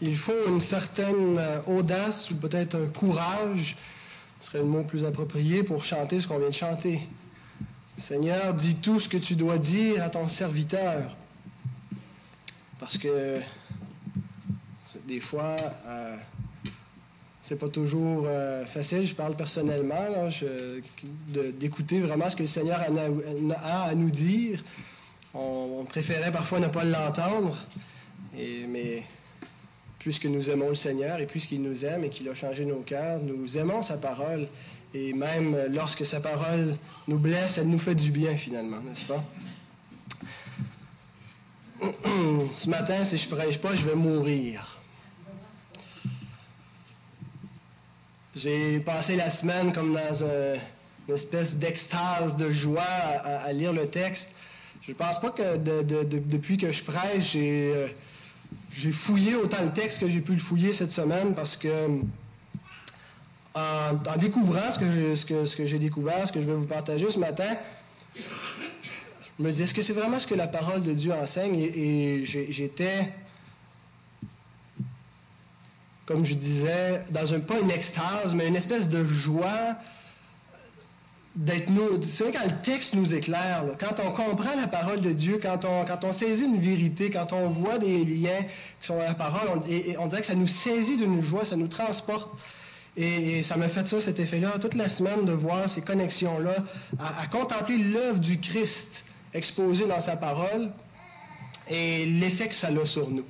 il faut une certaine euh, audace ou peut-être un courage, ce serait le mot plus approprié, pour chanter ce qu'on vient de chanter. Seigneur, dis tout ce que tu dois dire à ton serviteur. Parce que des fois, euh, c'est pas toujours euh, facile. Je parle personnellement, d'écouter vraiment ce que le Seigneur a, à nous dire. On, préférait parfois ne pas l'entendre, mais puisque nous aimons le Seigneur et puisqu'il nous aime et qu'il a changé nos cœurs, nous aimons sa parole. Et même lorsque sa parole nous blesse, elle nous fait du bien finalement, n'est-ce pas? Ce matin, si je prêche pas, je vais mourir. J'ai passé la semaine comme dans une espèce d'extase, de joie à, lire le texte. Je ne pense pas que depuis que je prêche, euh, j'ai fouillé autant le texte que j'ai pu le fouiller cette semaine parce que en, découvrant ce que, ce que j'ai découvert, ce que je vais vous partager ce matin, je me dis, est-ce que c'est vraiment ce que la parole de Dieu enseigne? Et, j'étais, comme je disais, dans un, pas une extase, mais une espèce de joie d'être nous. C'est vrai quand le texte nous éclaire, quand on comprend la parole de Dieu, quand on, quand on saisit une vérité, quand on voit des liens qui sont dans la parole, on, dirait que ça nous saisit d'une joie, ça nous transporte. Et, ça m'a fait ça, cet effet-là, toute la semaine, de voir ces connexions-là, à, contempler l'œuvre du Christ exposé dans sa parole et l'effet que ça a sur nous.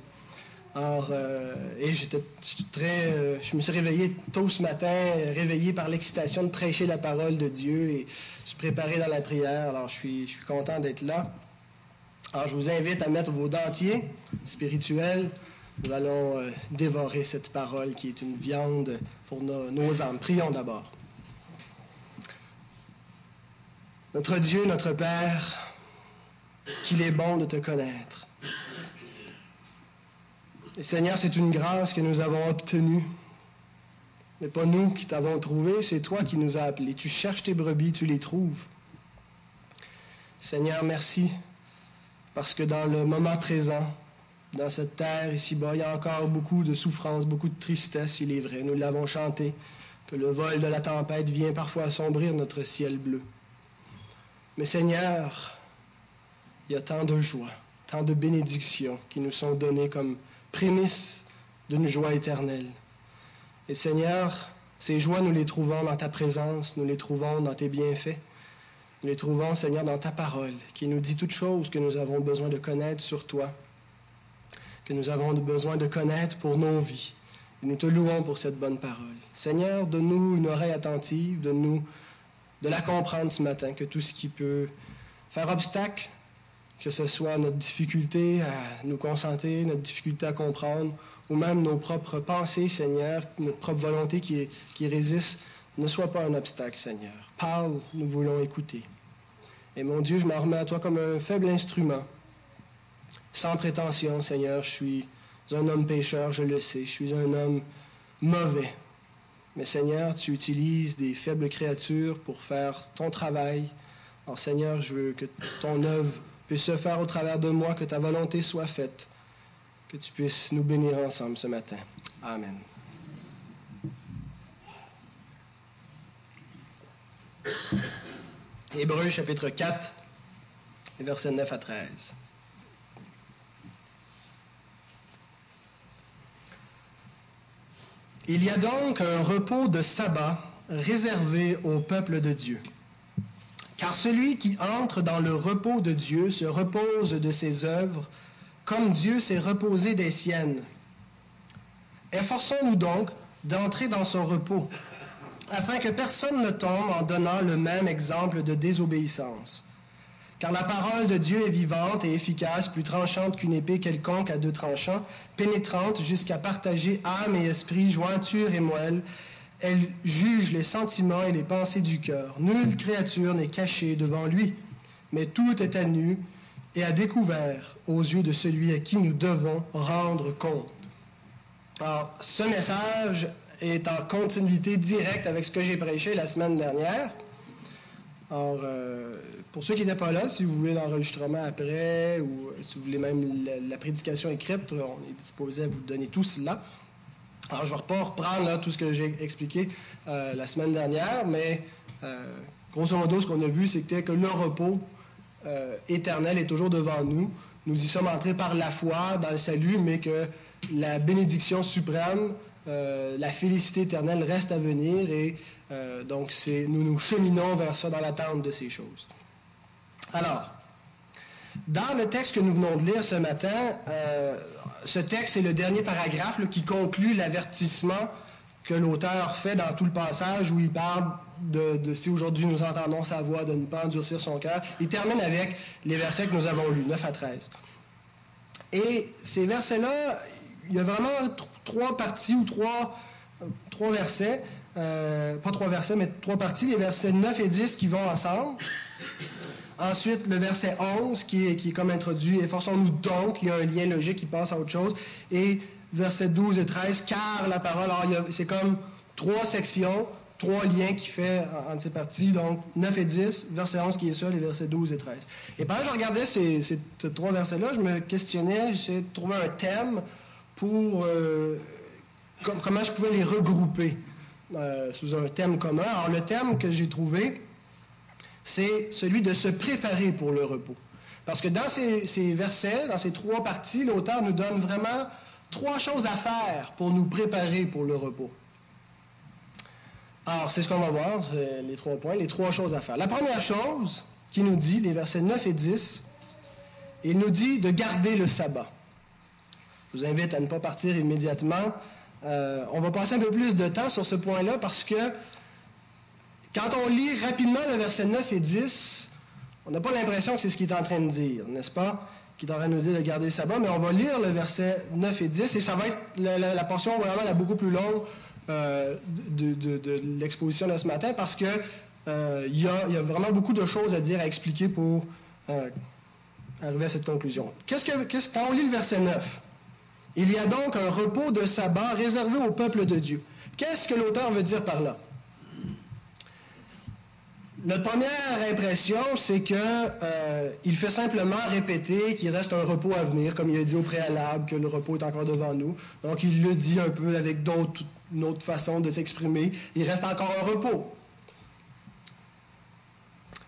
Alors, euh, et j'étais très, euh, je me suis réveillé tôt ce matin, réveillé par l'excitation de prêcher la parole de Dieu et se préparer dans la prière. Alors, je suis, je suis content d'être là. Alors, je vous invite à mettre vos dentiers spirituels. Nous allons euh, dévorer cette parole qui est une viande pour nos, nos âmes. Prions d'abord. Notre Dieu, notre Père, qu'il est bon de te connaître. Seigneur, c'est une grâce que nous avons obtenue. Ce n'est pas nous qui t'avons trouvé, c'est toi qui nous as appelés. Tu cherches tes brebis, tu les trouves. Seigneur, merci, parce que dans le moment présent, dans cette terre ici-bas, il y a encore beaucoup de souffrance, beaucoup de tristesse, il est vrai. Nous l'avons chanté, que le vol de la tempête vient parfois assombrir notre ciel bleu. Mais Seigneur, il y a tant de joie, tant de bénédictions qui nous sont données comme prémisse d'une joie éternelle. Et Seigneur, ces joies, nous les trouvons dans ta présence, nous les trouvons dans tes bienfaits. Nous les trouvons, Seigneur, dans ta parole, qui nous dit toutes choses que nous avons besoin de connaître sur toi, que nous avons besoin de connaître pour nos vies. Et nous te louons pour cette bonne parole. Seigneur, donne-nous une oreille attentive, donne-nous de la comprendre ce matin, que tout ce qui peut faire obstacle que ce soit notre difficulté à nous concentrer, notre difficulté à comprendre, ou même nos propres pensées, Seigneur, notre propre volonté qui, résiste, ne soit pas un obstacle, Seigneur. Parle, nous voulons écouter. Et mon Dieu, je m'en remets à toi comme un faible instrument, sans prétention, Seigneur. Je suis un homme pécheur, je le sais. Je suis un homme mauvais. Mais Seigneur, tu utilises des faibles créatures pour faire ton travail. Alors Seigneur, je veux que ton œuvre puisse se faire au travers de moi, que ta volonté soit faite, que tu puisses nous bénir ensemble ce matin. Amen. Hébreu chapitre 4, versets 9 à 13. Il y a donc un repos de sabbat réservé au peuple de Dieu. Car celui qui entre dans le repos de Dieu se repose de ses œuvres, comme Dieu s'est reposé des siennes. Efforçons-nous donc d'entrer dans son repos, afin que personne ne tombe en donnant le même exemple de désobéissance. Car la parole de Dieu est vivante et efficace, plus tranchante qu'une épée quelconque à deux tranchants, pénétrante jusqu'à partager âme et esprit, jointure et moelle, elle juge les sentiments et les pensées du cœur. Nulle créature n'est cachée devant lui, mais tout est à nu et à découvert aux yeux de celui à qui nous devons rendre compte. Alors, ce message est en continuité directe avec ce que j'ai prêché la semaine dernière. Alors, euh, pour ceux qui n'étaient pas là, si vous voulez l'enregistrement après ou si vous voulez même la, prédication écrite, on est disposé à vous donner tout cela. Alors, je ne vais pas reprendre tout ce que j'ai expliqué euh, la semaine dernière, mais euh, grosso modo, ce qu'on a vu, c'était que le repos éternel est toujours devant nous. Nous y sommes entrés par la foi dans le salut, mais que la bénédiction suprême, la félicité éternelle reste à venir et euh, donc, nous nous cheminons vers ça dans l'attente de ces choses. Alors, dans le texte que nous venons de lire ce matin, euh, ce texte est le dernier paragraphe qui conclut l'avertissement que l'auteur fait dans tout le passage où il parle de, si aujourd'hui nous entendons sa voix, de ne pas endurcir son cœur. Il termine avec les versets que nous avons lus, 9 à 13. Et ces versets-là, il y a vraiment trois parties ou trois, trois versets euh, pas trois versets, mais trois parties, les versets 9 et 10 qui vont ensemble. Ensuite, le verset 11 qui est, comme introduit, efforçons-nous donc, il y a un lien logique qui passe à autre chose. Et versets 12 et 13, car la parole, c'est comme trois sections, trois liens qui fait entre ces parties, donc 9 et 10, verset 11 qui est seul et versets 12 et 13. Et pendant que je regardais ces, ces trois versets-là, je me questionnais, j'ai trouvé un thème pour euh, comment je pouvais les regrouper. Euh, sous un thème commun. Alors le thème que j'ai trouvé, c'est celui de se préparer pour le repos. Parce que dans ces, versets, dans ces trois parties, l'auteur nous donne vraiment trois choses à faire pour nous préparer pour le repos. Alors, c'est ce qu'on va voir, les trois points, les trois choses à faire. La première chose qui nous dit, les versets 9 et 10, il nous dit de garder le sabbat. Je vous invite à ne pas partir immédiatement euh, on va passer un peu plus de temps sur ce point-là parce que quand on lit rapidement le verset 9 et 10, on n'a pas l'impression que c'est ce qu'il est en train de dire, n'est-ce pas? Qu'il est en de nous dire de garder le sabbat, mais on va lire le verset 9 et 10 et ça va être la, portion vraiment la beaucoup plus longue euh, de, l'exposition de ce matin parce que euh, il, y a, vraiment beaucoup de choses à dire, à expliquer pour arriver à cette conclusion. Quand on lit le verset 9, il y a donc un repos de sabbat réservé au peuple de Dieu. Qu'est-ce que l'auteur veut dire par là? Notre première impression, c'est qu'il euh, fait simplement répéter qu'il reste un repos à venir, comme il a dit au préalable, que le repos est encore devant nous. Donc il le dit un peu avec d'autres, une autre façon de s'exprimer. Il reste encore un repos.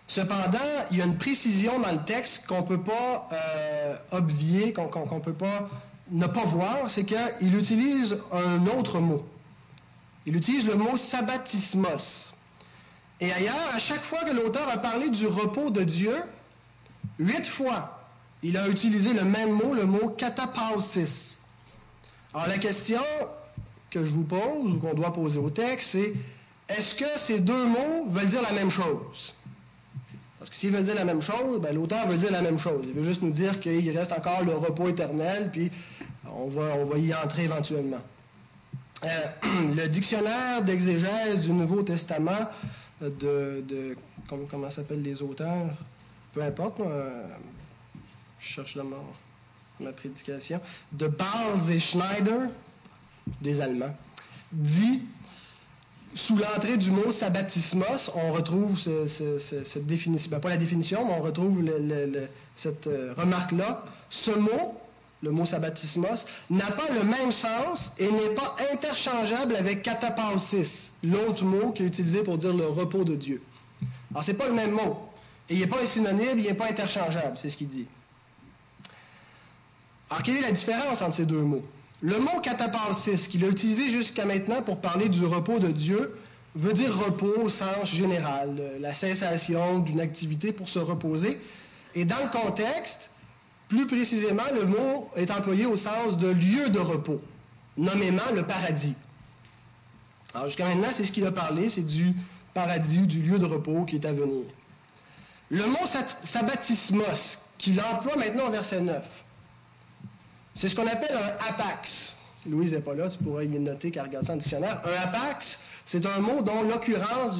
Cependant, il y a une précision dans le texte qu'on ne peut pas euh, obvier, qu'on ne peut pas ne pas voir, c'est qu'il utilise un autre mot. Il utilise le mot sabbatismos. Et ailleurs, à chaque fois que l'auteur a parlé du repos de Dieu, huit fois, il a utilisé le même mot, le mot katapausis. Alors la question que je vous pose, ou qu'on doit poser au texte, c'est est-ce que ces deux mots veulent dire la même chose? Parce que s'ils veulent dire la même chose, ben, l'auteur veut dire la même chose. Il veut juste nous dire qu'il reste encore le repos éternel, puis on va, on va y entrer éventuellement. Euh, le dictionnaire d'exégèse du Nouveau Testament de, de comment, s'appellent les auteurs, peu importe, je cherche dans ma, prédication, de Barnes et Schneider, des Allemands, dit sous l'entrée du mot sabbatismos, on retrouve cette définition, ben, pas la définition, mais on retrouve cette euh, remarque-là. Ce mot le mot sabbatismos, n'a pas le même sens et n'est pas interchangeable avec katapausis, l'autre mot qui est utilisé pour dire le repos de Dieu. Alors, c'est pas le même mot. Il n'est pas un synonyme, il n'est pas interchangeable, c'est ce qu'il dit. Alors, quelle est la différence entre ces deux mots? Le mot katapausis, qu'il a utilisé jusqu'à maintenant pour parler du repos de Dieu, veut dire repos au sens général, la cessation d'une activité pour se reposer. Et dans le contexte, plus précisément, le mot est employé au sens de lieu de repos, nommément le paradis. Alors jusqu'à maintenant, c'est ce qu'il a parlé, c'est du paradis, du lieu de repos qui est à venir. Le mot sabbatismos, qu'il emploie maintenant au verset 9, c'est ce qu'on appelle un apax. Louise n'est pas là, tu pourrais y noter qu'elle regarde ça en dictionnaire. Un apax, c'est un mot dont l'occurrence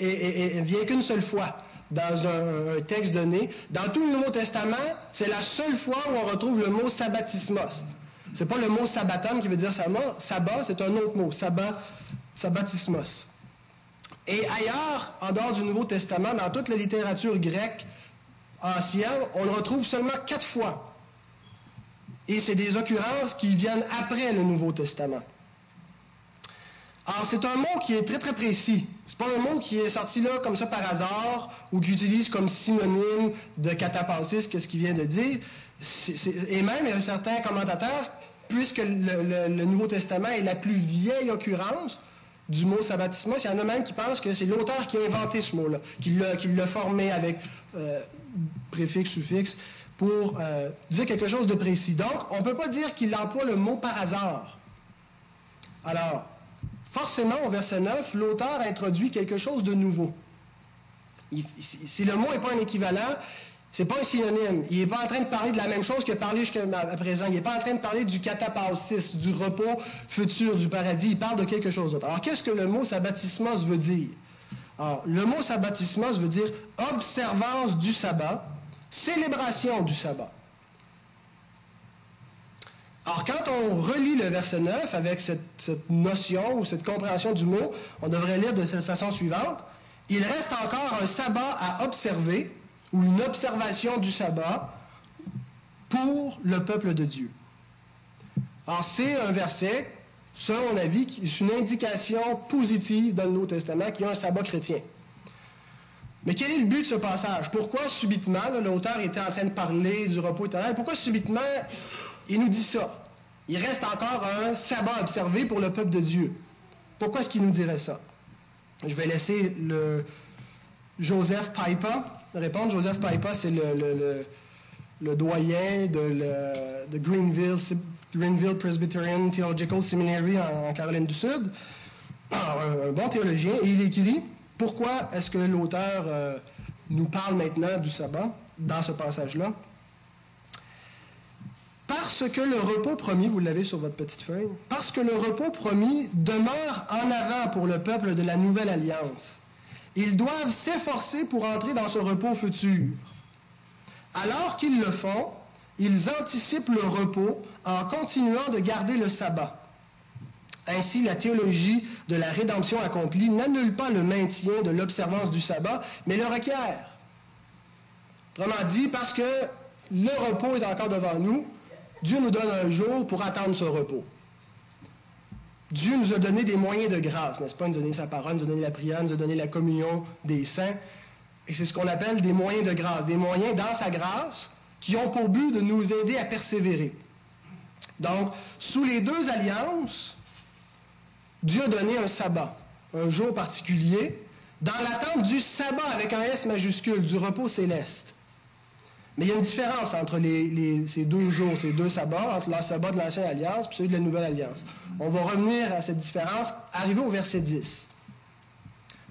vient qu'une seule fois dans un, texte donné. Dans tout le Nouveau Testament, c'est la seule fois où on retrouve le mot sabbatismos. C'est pas le mot sabbaton qui veut dire sabbat, c'est un autre mot, sabbat, sabbatismos. Et ailleurs, en dehors du Nouveau Testament, dans toute la littérature grecque ancienne, on le retrouve seulement quatre fois. Et c'est des occurrences qui viennent après le Nouveau Testament. Alors, c'est un mot qui est très, très précis. C'est pas un mot qui est sorti là comme ça par hasard ou qui utilise comme synonyme de catapausis, qu'est-ce qu'il vient de dire. et même, il y a certains commentateurs, puisque le, Nouveau Testament est la plus vieille occurrence du mot sabbatismos, il y en a même qui pensent que c'est l'auteur qui a inventé ce mot-là, qui l'a formé avec euh, préfixe, suffixe, pour euh, dire quelque chose de précis. Donc, on ne peut pas dire qu'il emploie le mot par hasard. Alors, forcément, au verset 9, l'auteur introduit quelque chose de nouveau. si le mot n'est pas un équivalent, c'est pas un synonyme. Il n'est pas en train de parler de la même chose a parlé jusqu'à présent. Il n'est pas en train de parler du catapausis, du repos futur du paradis. Il parle de quelque chose d'autre. Alors, qu'est-ce que le mot sabbatismos veut dire? Alors, le mot sabbatismos veut dire observance du sabbat, célébration du sabbat. Alors, quand on relit le verset 9 avec cette, notion ou cette compréhension du mot, on devrait lire de cette façon suivante. Il reste encore un sabbat à observer ou une observation du sabbat pour le peuple de Dieu. Alors, c'est un verset, selon mon avis, qui est une indication positive dans le Nouveau Testament qu'il y a un sabbat chrétien. Mais quel est le but de ce passage? Pourquoi subitement, l'auteur était en train de parler du repos éternel, pourquoi subitement il nous dit ça. Il reste encore un sabbat observé pour le peuple de Dieu. Pourquoi est-ce qu'il nous dirait ça? Je vais laisser le Joseph Paipa répondre. Joseph Paipa, c'est le, doyen de, Greenville, Presbyterian Theological Seminary en, Caroline du Sud. un, bon théologien. Et il écrit pourquoi est-ce que l'auteur euh, nous parle maintenant du sabbat dans ce passage-là? Parce que le repos promis, vous l'avez sur votre petite feuille, parce que le repos promis demeure en avant pour le peuple de la nouvelle alliance. Ils doivent s'efforcer pour entrer dans ce repos futur. Alors qu'ils le font, ils anticipent le repos en continuant de garder le sabbat. Ainsi, la théologie de la rédemption accomplie n'annule pas le maintien de l'observance du sabbat, mais le requiert. Autrement dit, parce que le repos est encore devant nous, Dieu nous donne un jour pour attendre ce repos. Dieu nous a donné des moyens de grâce, n'est-ce pas? Il nous a donné sa parole, il nous a donné la prière, il nous a donné la communion des saints. Et c'est ce qu'on appelle des moyens de grâce, des moyens dans sa grâce qui ont pour but de nous aider à persévérer. Donc, sous les deux alliances, Dieu a donné un sabbat, un jour particulier, dans l'attente du sabbat avec un S majuscule, du repos céleste. Mais il y a une différence entre ces deux jours, ces deux sabbats, entre le sabbat de l'Ancienne Alliance et celui de la Nouvelle Alliance. On va revenir à cette différence, arrivé au verset 10.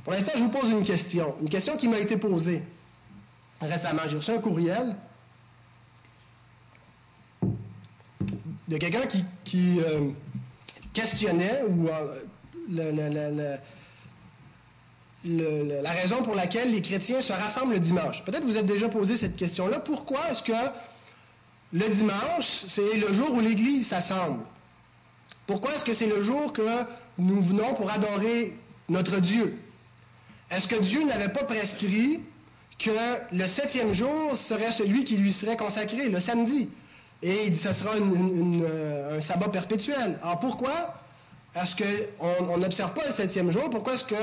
Pour l'instant, je vous pose une question, une question qui m'a été posée récemment. J'ai reçu un courriel de quelqu'un qui, euh, questionnait ou euh, le, la raison pour laquelle les chrétiens se rassemblent le dimanche. Peut-être vous êtes déjà posé cette question-là. Pourquoi est-ce que le dimanche, c'est le jour où l'Église s'assemble? Pourquoi est-ce que c'est le jour que nous venons pour adorer notre Dieu? Est-ce que Dieu n'avait pas prescrit que le septième jour serait celui qui lui serait consacré, le samedi? Et ce sera euh, un sabbat perpétuel. Alors pourquoi est-ce qu'on n'observe pas le septième jour? Pourquoi est-ce que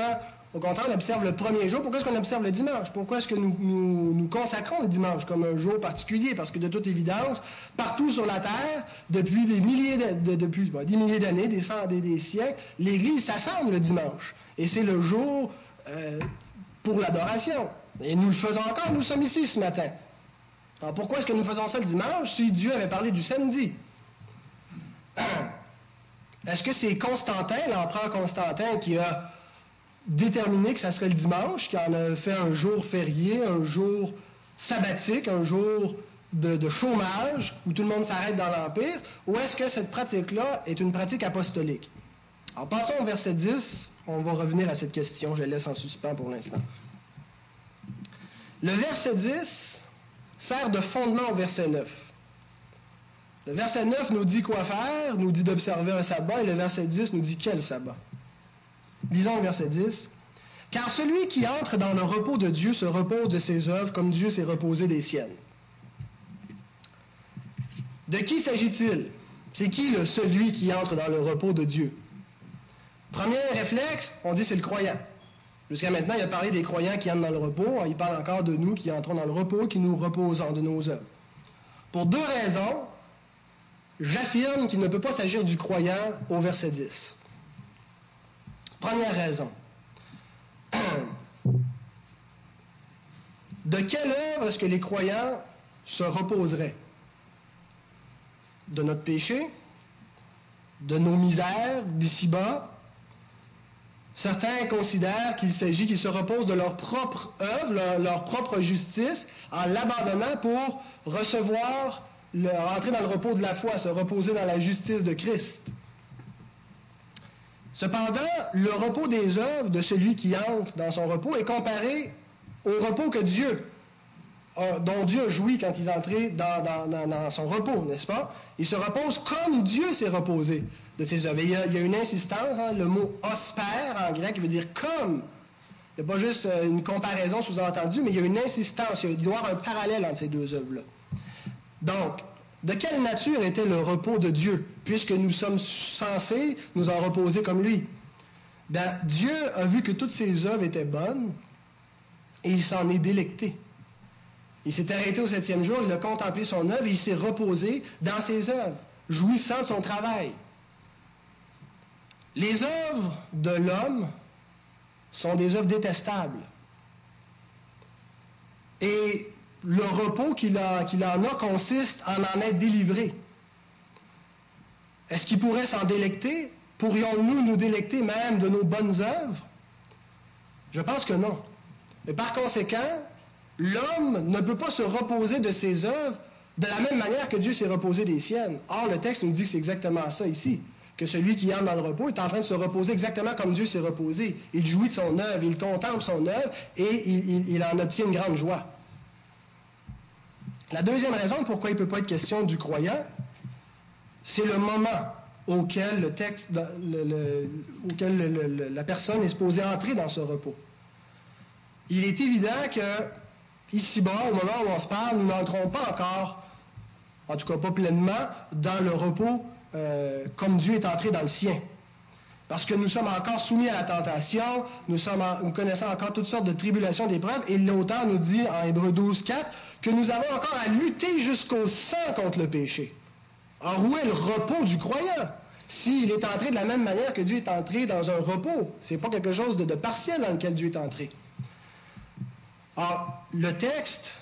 au contraire, on observe le premier jour. Pourquoi est-ce qu'on observe le dimanche? Pourquoi est-ce que nous, nous, consacrons le dimanche comme un jour particulier? Parce que de toute évidence, partout sur la Terre, depuis des milliers de, depuis, des milliers d'années, des, des, des, siècles, l'Église s'assemble le dimanche. Et c'est le jour euh, pour l'adoration. Et nous le faisons encore, nous sommes ici ce matin. Alors pourquoi est-ce que nous faisons ça le dimanche si Dieu avait parlé du samedi? Est-ce que c'est Constantin, l'empereur Constantin, qui a déterminé que ça serait le dimanche, qui en a fait un jour férié, un jour sabbatique, un jour de, chômage, où tout le monde s'arrête dans l'Empire, ou est-ce que cette pratique-là est une pratique apostolique? En passant au verset 10, on va revenir à cette question, je la laisse en suspens pour l'instant. Le verset 10 sert de fondement au verset 9. Le verset 9 nous dit quoi faire, nous dit d'observer un sabbat, et le verset 10 nous dit quel sabbat? Lisons le verset 10. Car celui qui entre dans le repos de Dieu se repose de ses œuvres comme Dieu s'est reposé des siennes. De qui s'agit-il? C'est qui le celui qui entre dans le repos de Dieu? Premier réflexe, on dit c'est le croyant. Jusqu'à maintenant, il a parlé des croyants qui entrent dans le repos. Il parle encore de nous qui entrons dans le repos, qui nous reposons de nos œuvres. Pour deux raisons, j'affirme qu'il ne peut pas s'agir du croyant au verset 10. Première raison. De quelle œuvre est-ce que les croyants se reposeraient? De notre péché? De nos misères d'ici-bas? Certains considèrent qu'il s'agit qu'ils se reposent de leur propre œuvre, leur, propre justice, en l'abandonnant pour recevoir, le, rentrer dans le repos de la foi, se reposer dans la justice de Christ. Cependant, le repos des œuvres de celui qui entre dans son repos est comparé au repos que Dieu dont Dieu jouit quand il est entré dans, son repos, n'est-ce pas? Il se repose comme Dieu s'est reposé de ses œuvres. il, y a, une insistance, hein, le mot osper en grec, veut dire comme. Il n'y a pas juste euh, une comparaison sous-entendue, mais il y a une insistance, il doit y avoir un parallèle entre ces deux œuvres-là. Donc, de quelle nature était le repos de Dieu, puisque nous sommes censés nous en reposer comme lui? Ben, Dieu a vu que toutes ses œuvres étaient bonnes et il s'en est délecté. Il s'est arrêté au septième jour, il a contemplé son œuvre et il s'est reposé dans ses œuvres, jouissant de son travail. Les œuvres de l'homme sont des œuvres détestables. Et le repos qu'il en a consiste en en être délivré. Est-ce qu'il pourrait s'en délecter? Pourrions-nous nous délecter même de nos bonnes œuvres? Je pense que non. Et par conséquent, L'homme ne peut pas se reposer de ses œuvres de la même manière que Dieu s'est reposé des siennes. Or, le texte nous dit que c'est exactement ça ici, que celui qui entre dans le repos est en train de se reposer exactement comme Dieu s'est reposé. Il jouit de son œuvre, il contemple son œuvre et il, en obtient une grande joie. La deuxième raison pourquoi il ne peut pas être question du croyant, c'est le moment auquel, le texte, auquel la personne est supposée entrer dans ce repos. Il est évident que ici-bas, au moment où on se parle, nous n'entrons pas encore, en tout cas pas pleinement, dans le repos euh, comme Dieu est entré dans le sien. Parce que nous sommes encore soumis à la tentation, nous, nous connaissons encore toutes sortes de tribulations, d'épreuves, et l'auteur nous dit en Hébreu 12, 4, que nous avons encore à lutter jusqu'au sang contre le péché. Alors où est le repos du croyant? S'il est entré de la même manière que Dieu est entré dans un repos, c'est pas quelque chose de partiel dans lequel Dieu est entré. Alors, le texte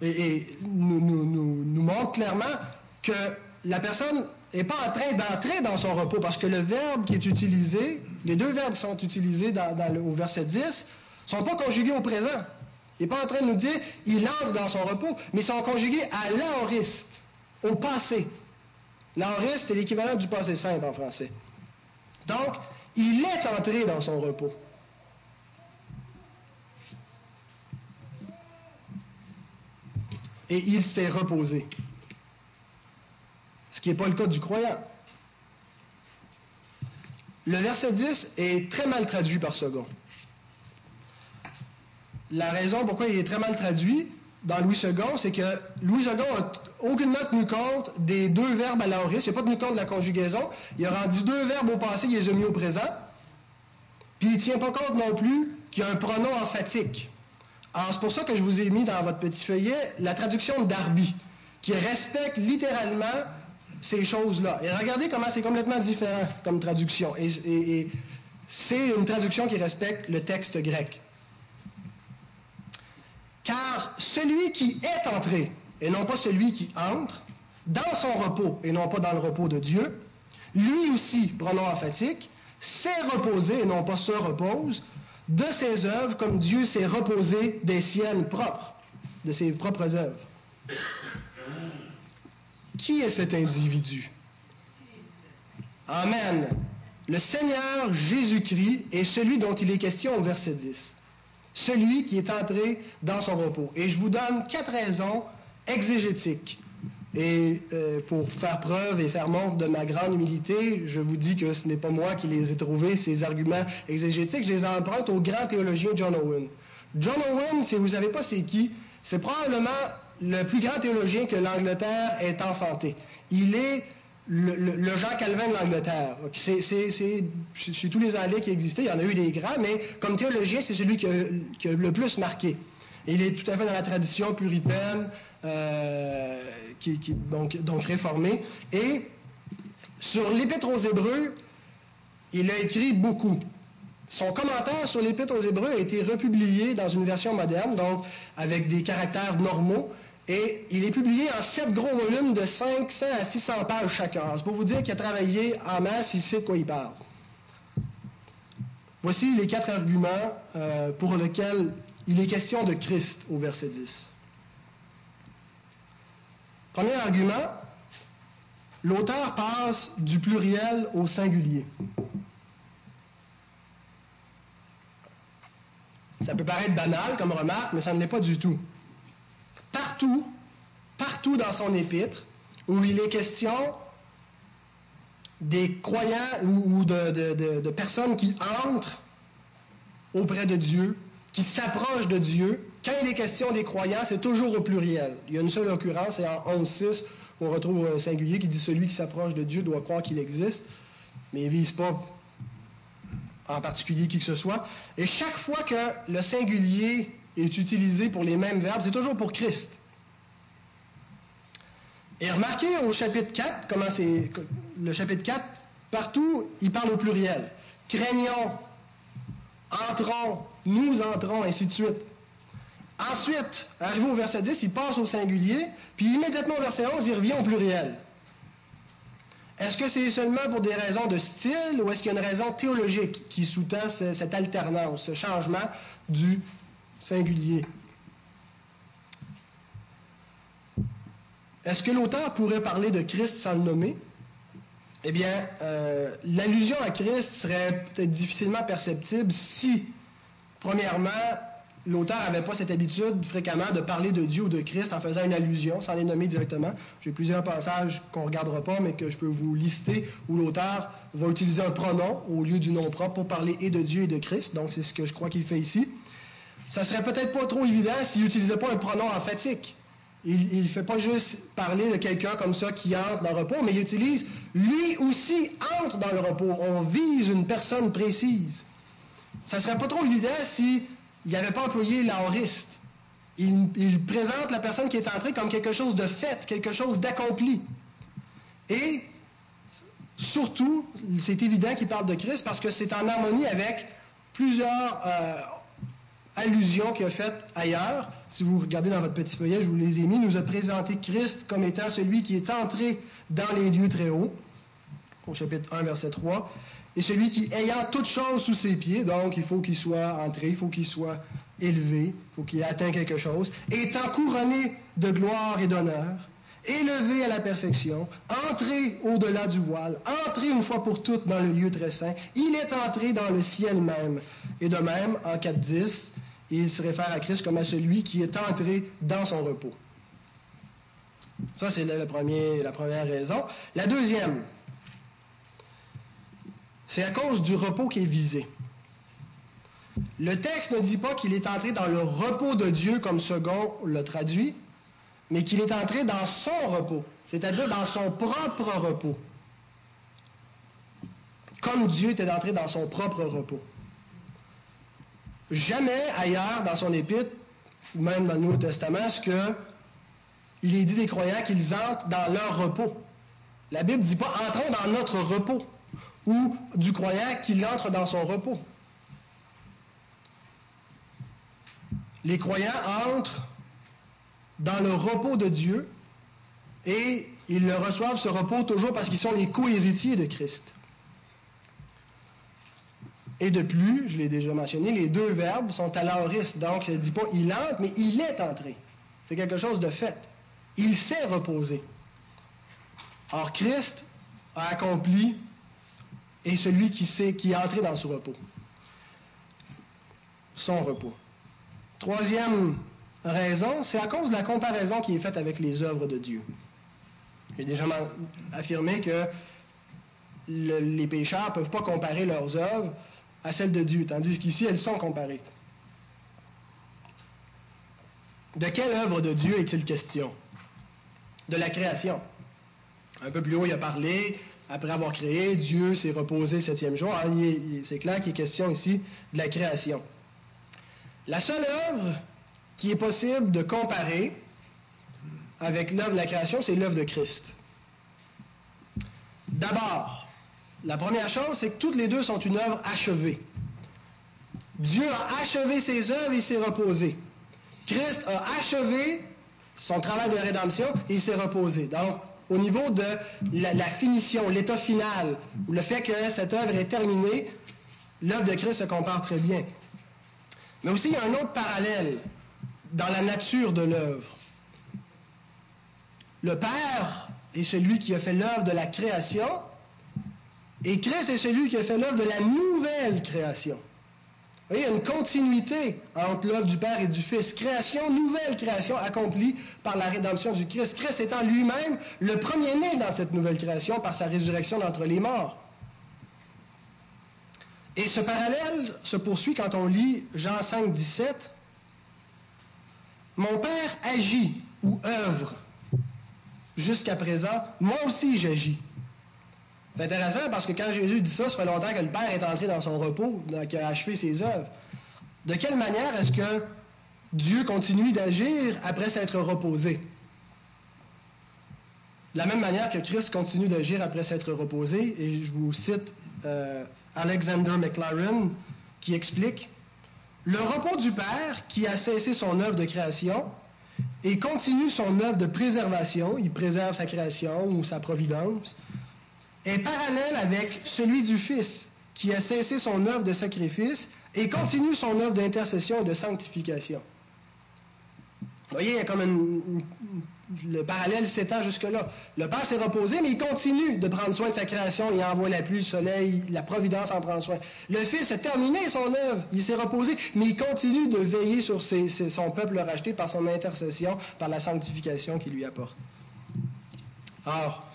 nous, montre clairement que la personne n'est pas en train d'entrer dans son repos, parce que le verbe qui est utilisé, les deux verbes qui sont utilisés au verset 10, ne sont pas conjugués au présent. Il n'est pas en train de nous dire il entre dans son repos, mais ils sont conjugués à l'aoriste, au passé. L'aoriste est l'équivalent du passé simple en français. Donc, il est entré dans son repos. et il s'est reposé. Ce qui n'est pas le cas du croyant. Le verset 10 est très mal traduit par second. La raison pourquoi il est très mal traduit dans Louis II, c'est que Louis II n'a aucunement tenu compte des deux verbes à l'aoriste. Il n'a pas tenu compte de la conjugaison. Il a rendu deux verbes au passé, il les a mis au présent. Puis il ne tient pas compte non plus qu'il y a un pronom emphatique. Alors, c'est pour ça que je vous ai mis dans votre petit feuillet la traduction d'Arby, qui respecte littéralement ces choses-là. Et regardez comment c'est complètement différent comme traduction. Et, c'est une traduction qui respecte le texte grec. Car celui qui est entré, et non pas celui qui entre, dans son repos, et non pas dans le repos de Dieu, lui aussi, pronom emphatique, s'est reposé, et non pas se repose, de ses œuvres comme Dieu s'est reposé des siennes propres, de ses propres œuvres. Qui est cet individu? Amen. Le Seigneur Jésus-Christ est celui dont il est question au verset 10. Celui qui est entré dans son repos. Et je vous donne quatre raisons exégétiques Et euh, pour faire preuve et faire montre de ma grande humilité, je vous dis que ce n'est pas moi qui les ai trouvés, ces arguments exégétiques. Je les emprunte au grand théologien John Owen. John Owen, si vous ne savez pas c'est qui, c'est probablement le plus grand théologien que l'Angleterre ait enfanté. Il est le, Jean Calvin de l'Angleterre. C'est chez tous les Anglais qui existaient, il y en a eu des grands, mais comme théologien, c'est celui qui a, le plus marqué. il est tout à fait dans la tradition puritaine, euh, qui, donc réformée. Et sur l'Épître aux Hébreux, il a écrit beaucoup. Son commentaire sur l'Épître aux Hébreux a été republié dans une version moderne, donc avec des caractères normaux, et il est publié en sept gros volumes de 500 à 600 pages chacun. C'est pour vous dire qu'il a travaillé en masse, il sait de quoi il parle. Voici les quatre arguments euh, pour lesquels il est question de Christ au verset 10. Premier argument, l'auteur passe du pluriel au singulier. Ça peut paraître banal comme remarque, mais ça ne l'est pas du tout. Partout, partout dans son épître, où il est question des croyants ou, de, personnes qui entrent auprès de Dieu, qui s'approchent de Dieu, quand il est question des croyants, c'est toujours au pluriel. Il y a une seule occurrence, c'est en 11.6, où on retrouve un singulier qui dit Celui qui s'approche de Dieu doit croire qu'il existe, mais il ne vise pas en particulier qui que ce soit. Et chaque fois que le singulier est utilisé pour les mêmes verbes, c'est toujours pour Christ. Et remarquez au chapitre 4, comment c'est. Le chapitre 4, partout, il parle au pluriel. Craignons, entrons, nous entrons, ainsi de suite. Ensuite, arrivé au verset 10, il passe au singulier, puis immédiatement au verset 11, il revient au pluriel. Est-ce que c'est seulement pour des raisons de style ou est-ce qu'il y a une raison théologique qui sous-tend cette alternance, ce changement du singulier? Est-ce que l'auteur pourrait parler de Christ sans le nommer? Eh bien, euh, l'allusion à Christ serait peut-être difficilement perceptible si, premièrement, l'auteur n'avait pas cette habitude fréquemment de parler de Dieu ou de Christ en faisant une allusion, sans les nommer directement. J'ai plusieurs passages qu'on ne regardera pas, mais que je peux vous lister, où l'auteur va utiliser un pronom au lieu du nom propre pour parler et de Dieu et de Christ. Donc, c'est ce que je crois qu'il fait ici. Ça serait peut-être pas trop évident s'il n'utilisait pas un pronom emphatique. Il ne fait pas juste parler de quelqu'un comme ça qui entre dans le repos, mais il utilise lui aussi entre dans le repos. On vise une personne précise. Ça serait pas trop évident si il n'avait pas employé l'aoriste. Il, présente la personne qui est entrée comme quelque chose de fait, quelque chose d'accompli. Et surtout, c'est évident qu'il parle de Christ parce que c'est en harmonie avec plusieurs euh, allusions qu'il a faites ailleurs. Si vous regardez dans votre petit feuillet, je vous les ai mis, nous a présenté Christ comme étant celui qui est entré dans les lieux très hauts, au chapitre 1, verset 3 et celui qui, ayant toutes choses sous ses pieds, donc il faut qu'il soit entré, il faut qu'il soit élevé, il faut qu'il ait atteint quelque chose, étant couronné de gloire et d'honneur, élevé à la perfection, entré au-delà du voile, entré une fois pour toutes dans le lieu très saint, il est entré dans le ciel même. Et de même, en 4.10, il se réfère à Christ comme à celui qui est entré dans son repos. Ça, c'est la première raison. La deuxième, c'est à cause du repos qui est visé. Le texte ne dit pas qu'il est entré dans le repos de Dieu comme second le traduit, mais qu'il est entré dans son repos, c'est-à-dire dans son propre repos. Comme Dieu était entré dans son propre repos. Jamais ailleurs dans son épître, même dans le Nouveau Testament, ce que il est dit des croyants qu'ils entrent dans leur repos. La Bible ne dit pas entrons dans notre repos ou du croyant qu'il entre dans son repos. Les croyants entrent dans le repos de Dieu et ils le reçoivent ce repos toujours parce qu'ils sont les co-héritiers de Christ. Et de plus, je l'ai déjà mentionné, les deux verbes sont à l'aoriste. Donc, ça ne dit pas il entre, mais il est entré. C'est quelque chose de fait. Il s'est reposé. Or, Christ a accompli et celui qui, sait, qui est entré dans ce repos. Son repos. Troisième raison, c'est à cause de la comparaison qui est faite avec les œuvres de Dieu. J'ai déjà affirmé que les pécheurs ne peuvent pas comparer leurs œuvres à celles de Dieu, tandis qu'ici, elles sont comparées. De quelle œuvre de Dieu est-il question? De la création. Un peu plus haut, il a parlé, après avoir créé, Dieu s'est reposé septième jour. C'est clair qu'il est question ici de la création. La seule œuvre qui est possible de comparer avec l'œuvre de la création, c'est l'œuvre de Christ. D'abord, la première chose, c'est que toutes les deux sont une œuvre achevée. Dieu a achevé ses œuvres et il s'est reposé. Christ a achevé son travail de rédemption et il s'est reposé. Donc, au niveau de la, finition, l'état final, ou le fait que cette œuvre est terminée, l'œuvre de Christ se compare très bien. Mais aussi, il y a un autre parallèle dans la nature de l'œuvre. Le Père est celui qui a fait l'œuvre de la création, et Christ est celui qui a fait l'œuvre de la nouvelle création. Il y a une continuité entre l'œuvre du Père et du Fils. Création, nouvelle création accomplie par la rédemption du Christ. Christ étant lui-même le premier-né dans cette nouvelle création par sa résurrection d'entre les morts. Et ce parallèle se poursuit quand on lit Jean 5, 17. Mon Père agit ou œuvre jusqu'à présent, moi aussi j'agis. C'est intéressant parce que quand Jésus dit ça, ça fait longtemps que le Père est entré dans son repos, qu'il a achevé ses œuvres. De quelle manière est-ce que Dieu continue d'agir après s'être reposé? De la même manière que Christ continue d'agir après s'être reposé, et je vous cite euh, Alexander McLaren qui explique Le repos du Père qui a cessé son œuvre de création et continue son œuvre de préservation, il préserve sa création ou sa providence, est parallèle avec celui du Fils, qui a cessé son œuvre de sacrifice et continue son œuvre d'intercession et de sanctification. Vous voyez, il y a comme le parallèle s'étend jusque-là. Le Père s'est reposé, mais il continue de prendre soin de sa création. Il envoie la pluie, le soleil, la providence en prend soin. Le Fils a terminé son œuvre. Il s'est reposé, mais il continue de veiller sur son peuple racheté par son intercession, par la sanctification qu'il lui apporte. Or,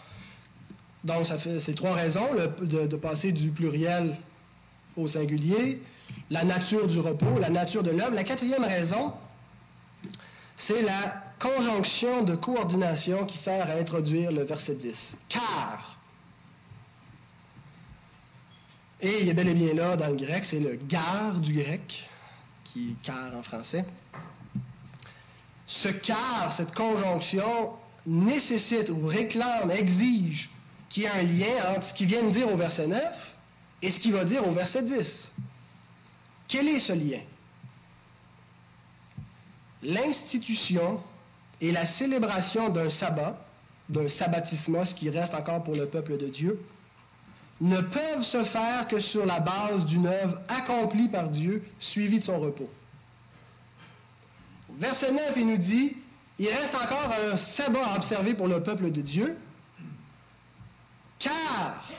donc, ça fait ces trois raisons de, passer du pluriel au singulier, la nature du repos, la nature de l'œuvre. La quatrième raison, c'est la conjonction de coordination qui sert à introduire le verset 10. Car. Et il est bel et bien là dans le grec, c'est le gar du grec, qui est car en français. Ce car, cette conjonction, nécessite ou réclame, exige qu'il y a un lien entre ce qu'il vient de dire au verset 9 et ce qu'il va dire au verset 10. Quel est ce lien? L'institution et la célébration d'un sabbat, d'un sabbatismos qui reste encore pour le peuple de Dieu, ne peuvent se faire que sur la base d'une œuvre accomplie par Dieu, suivie de son repos. Verset 9, il nous dit, il reste encore un sabbat à observer pour le peuple de Dieu, car,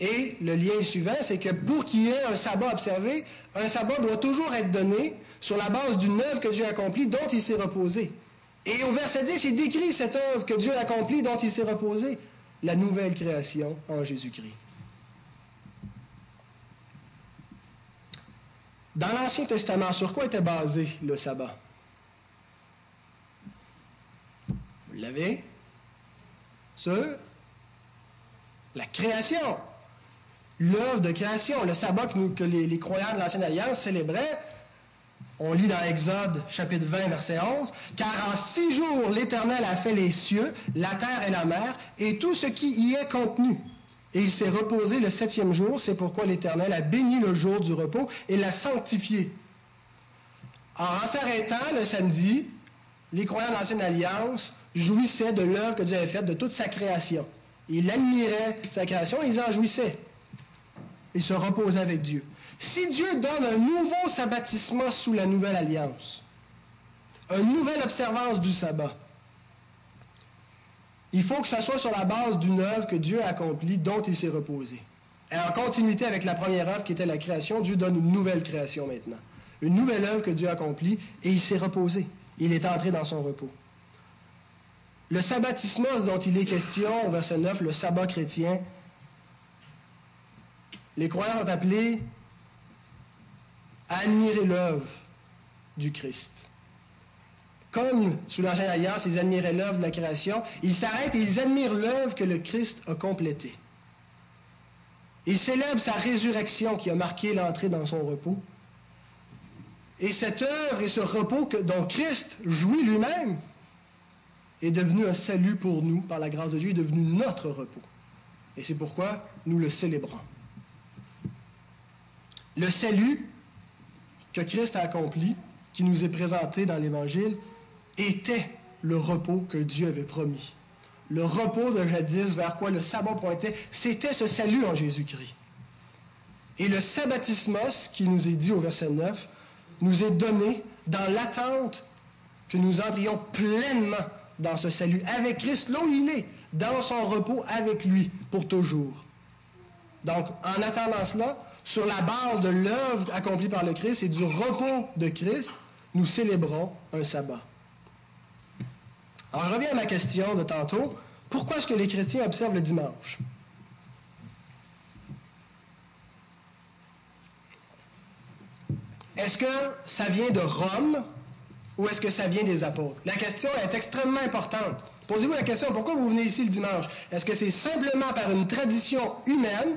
et le lien suivant, c'est que pour qu'il y ait un sabbat observé, un sabbat doit toujours être donné sur la base d'une œuvre que Dieu a accomplie dont il s'est reposé. Et au verset 10, il décrit cette œuvre que Dieu a accomplie dont il s'est reposé, la nouvelle création en Jésus-Christ. Dans l'Ancien Testament, sur quoi était basé le sabbat? Vous l'avez? Sur la création. L'œuvre de création, le sabbat que, les, croyants de l'Ancienne Alliance célébraient, on lit dans Exode chapitre 20, verset 11, Car en six jours l'Éternel a fait les cieux, la terre et la mer, et tout ce qui y est contenu. Et il s'est reposé le septième jour, c'est pourquoi l'Éternel a béni le jour du repos et l'a sanctifié. en s'arrêtant le samedi, les croyants de l'Ancienne Alliance jouissaient de l'œuvre que Dieu avait faite, de toute sa création. Il admirait sa création, ils en jouissaient. Ils se reposaient avec Dieu. Si Dieu donne un nouveau sabbatisme sous la nouvelle alliance, une nouvelle observance du sabbat, il faut que ça soit sur la base d'une œuvre que Dieu a accomplie, dont il s'est reposé. Et en continuité avec la première œuvre qui était la création, Dieu donne une nouvelle création maintenant. Une nouvelle œuvre que Dieu a accomplie et il s'est reposé. Il est entré dans son repos. Le sabbatismos dont il est question au verset 9, le sabbat chrétien, les croyants ont appelé à admirer l'œuvre du Christ. Comme sous l'Ancienne Alliance, ils admiraient l'œuvre de la création, ils s'arrêtent et ils admirent l'œuvre que le Christ a complétée. Ils célèbrent sa résurrection qui a marqué l'entrée dans son repos. Et cette œuvre et ce repos que, dont Christ jouit lui-même est devenu un salut pour nous par la grâce de Dieu, est devenu notre repos. Et c'est pourquoi nous le célébrons. Le salut que Christ a accompli, qui nous est présenté dans l'Évangile, était le repos que Dieu avait promis. Le repos de jadis vers quoi le sabbat pointait, c'était ce salut en Jésus-Christ. Et le sabbatismos, qui nous est dit au verset 9, nous est donné dans l'attente que nous entrions pleinement dans ce salut avec Christ, là où il est, dans son repos avec lui pour toujours. Donc, en attendant cela, sur la base de l'œuvre accomplie par le Christ et du repos de Christ, nous célébrons un sabbat. Alors, je reviens à ma question de tantôt. Pourquoi est-ce que les chrétiens observent le dimanche? Est-ce que ça vient de Rome? Ou est-ce que ça vient des apôtres? La question est extrêmement importante. Posez-vous la question, pourquoi vous venez ici le dimanche? Est-ce que c'est simplement par une tradition humaine